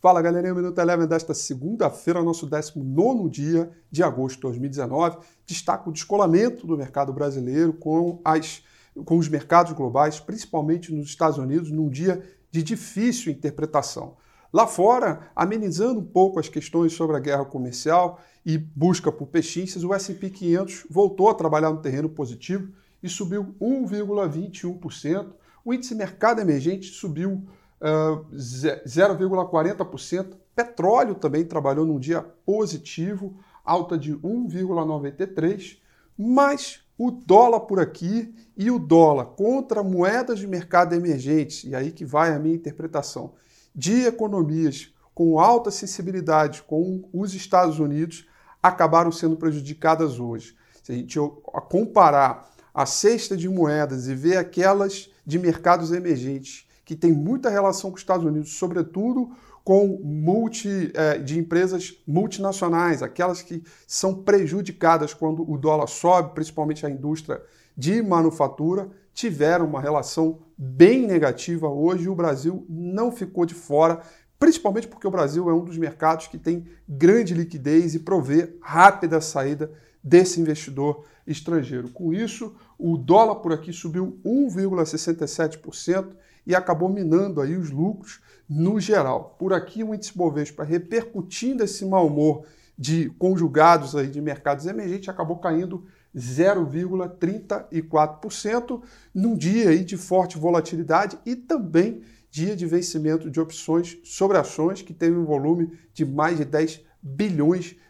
Fala galerinha, Minuto Eleven desta segunda-feira, nosso 19 dia de agosto de 2019. Destaca o descolamento do mercado brasileiro com, as, com os mercados globais, principalmente nos Estados Unidos, num dia de difícil interpretação. Lá fora, amenizando um pouco as questões sobre a guerra comercial e busca por pechinças, o S&P 500 voltou a trabalhar no terreno positivo e subiu 1,21%. O índice mercado emergente subiu 0,40%. Petróleo também trabalhou num dia positivo, alta de 1,93%, mas o dólar por aqui e o dólar contra moedas de mercado emergentes, e aí que vai a minha interpretação, de economias com alta sensibilidade com os Estados Unidos, acabaram sendo prejudicadas hoje. Se a gente comparar a cesta de moedas e ver aquelas de mercados emergentes que tem muita relação com os Estados Unidos, sobretudo com multi, é, de empresas multinacionais, aquelas que são prejudicadas quando o dólar sobe, principalmente a indústria de manufatura, tiveram uma relação bem negativa. Hoje e o Brasil não ficou de fora, principalmente porque o Brasil é um dos mercados que tem grande liquidez e provê rápida saída desse investidor estrangeiro. Com isso, o dólar por aqui subiu 1,67% e acabou minando aí os lucros no geral. Por aqui o índice Bovespa repercutindo esse mau humor de conjugados aí de mercados emergentes acabou caindo 0,34% num dia aí de forte volatilidade e também dia de vencimento de opções sobre ações que teve um volume de mais de 10 bilhões